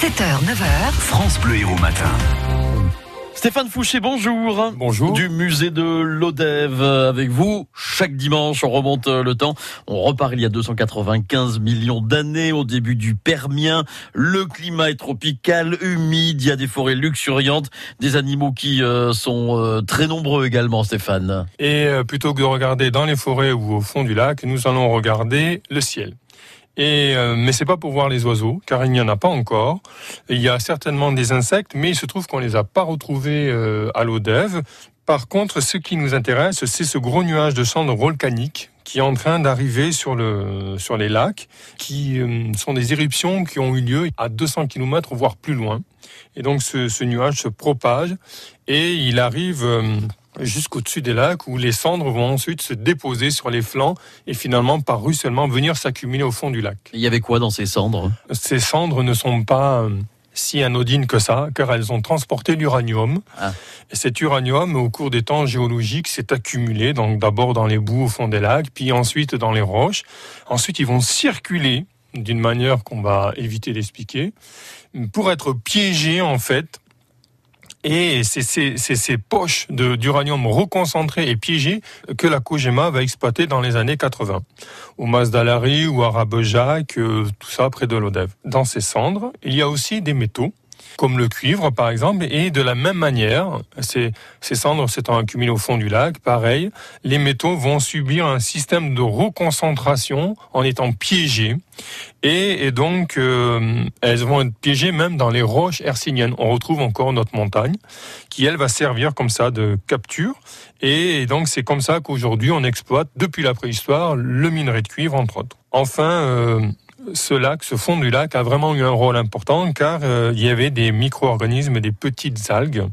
7h, 9h. France Bleu Héros Matin. Stéphane Fouché, bonjour. Bonjour. Du musée de l'Odève avec vous. Chaque dimanche, on remonte le temps. On repart il y a 295 millions d'années au début du Permien. Le climat est tropical, humide, il y a des forêts luxuriantes, des animaux qui euh, sont euh, très nombreux également, Stéphane. Et euh, plutôt que de regarder dans les forêts ou au fond du lac, nous allons regarder le ciel. Et euh, mais c'est pas pour voir les oiseaux, car il n'y en a pas encore. Il y a certainement des insectes, mais il se trouve qu'on les a pas retrouvés euh, à l'eau. Par contre, ce qui nous intéresse, c'est ce gros nuage de cendres volcaniques qui est en train d'arriver sur le sur les lacs, qui euh, sont des éruptions qui ont eu lieu à 200 km voire plus loin. Et donc ce, ce nuage se propage et il arrive euh, jusqu'au-dessus des lacs où les cendres vont ensuite se déposer sur les flancs et finalement par ruissellement venir s'accumuler au fond du lac. Il y avait quoi dans ces cendres? Ces cendres ne sont pas euh, si anodines que ça, car elles ont transporté l'uranium. Ah. Et cet uranium, au cours des temps géologiques, s'est accumulé, donc d'abord dans les boues au fond des lacs, puis ensuite dans les roches. Ensuite, ils vont circuler d'une manière qu'on va éviter d'expliquer, pour être piégés en fait et c'est ces, poches d'uranium reconcentrées et piégées que la Kojima va exploiter dans les années 80. Au Mas d'Alari ou à Rabejac, euh, tout ça près de l'Odève. Dans ces cendres, il y a aussi des métaux, comme le cuivre par exemple, et de la même manière, ces, cendres s'étant accumulées au fond du lac, pareil, les métaux vont subir un système de reconcentration en étant piégés. Et, donc, euh, elles vont être piégées même dans les roches hercyniennes. On retrouve encore notre montagne, qui elle va servir comme ça de capture. Et, donc, c'est comme ça qu'aujourd'hui, on exploite, depuis la préhistoire, le minerai de cuivre, entre autres. Enfin, euh, ce lac, ce fond du lac a vraiment eu un rôle important car euh, il y avait des micro-organismes, des petites algues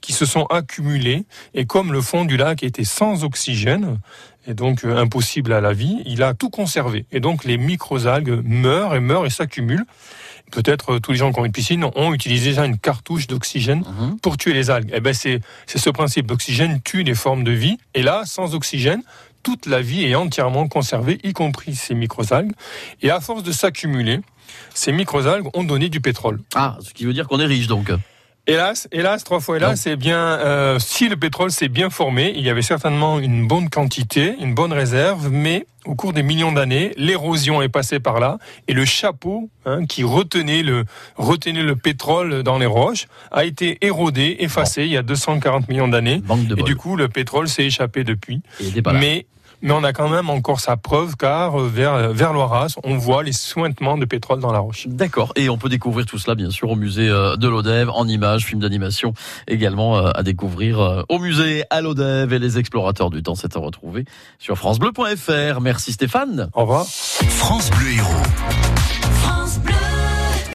qui se sont accumulées et comme le fond du lac était sans oxygène et donc euh, impossible à la vie, il a tout conservé et donc les micro-algues meurent et meurent et s'accumulent. Peut-être euh, tous les gens qui ont une piscine ont utilisé déjà une cartouche d'oxygène Mhm. pour tuer les algues. Eh ben c'est c'est ce principe. L'oxygène tue les formes de vie. Et là, sans oxygène, toute la vie est entièrement conservée, y compris ces microalgues. Et à force de s'accumuler, ces microalgues ont donné du pétrole. Ah, ce qui veut dire qu'on est riche donc. Hélas, hélas, trois fois hélas, c'est bien. euh, si le pétrole s'est bien formé, il y avait certainement une bonne quantité, une bonne réserve, mais au cours des millions d'années, l'érosion est passée par là et le chapeau hein, qui retenait le retenait le pétrole dans les roches a été érodé, effacé il y a 240 millions d'années. Et bol. du coup, le pétrole s'est échappé depuis. Il était pas là. Mais mais on a quand même encore sa preuve car euh, vers vers l'Oiras, on voit les sointements de pétrole dans la roche. D'accord. Et on peut découvrir tout cela, bien sûr, au musée euh, de l'Odève, en images, films d'animation, également euh, à découvrir euh, au musée à l'Odève et les explorateurs du temps. C'est à retrouver sur francebleu.fr. Merci Stéphane. Au revoir. France Bleu Héros.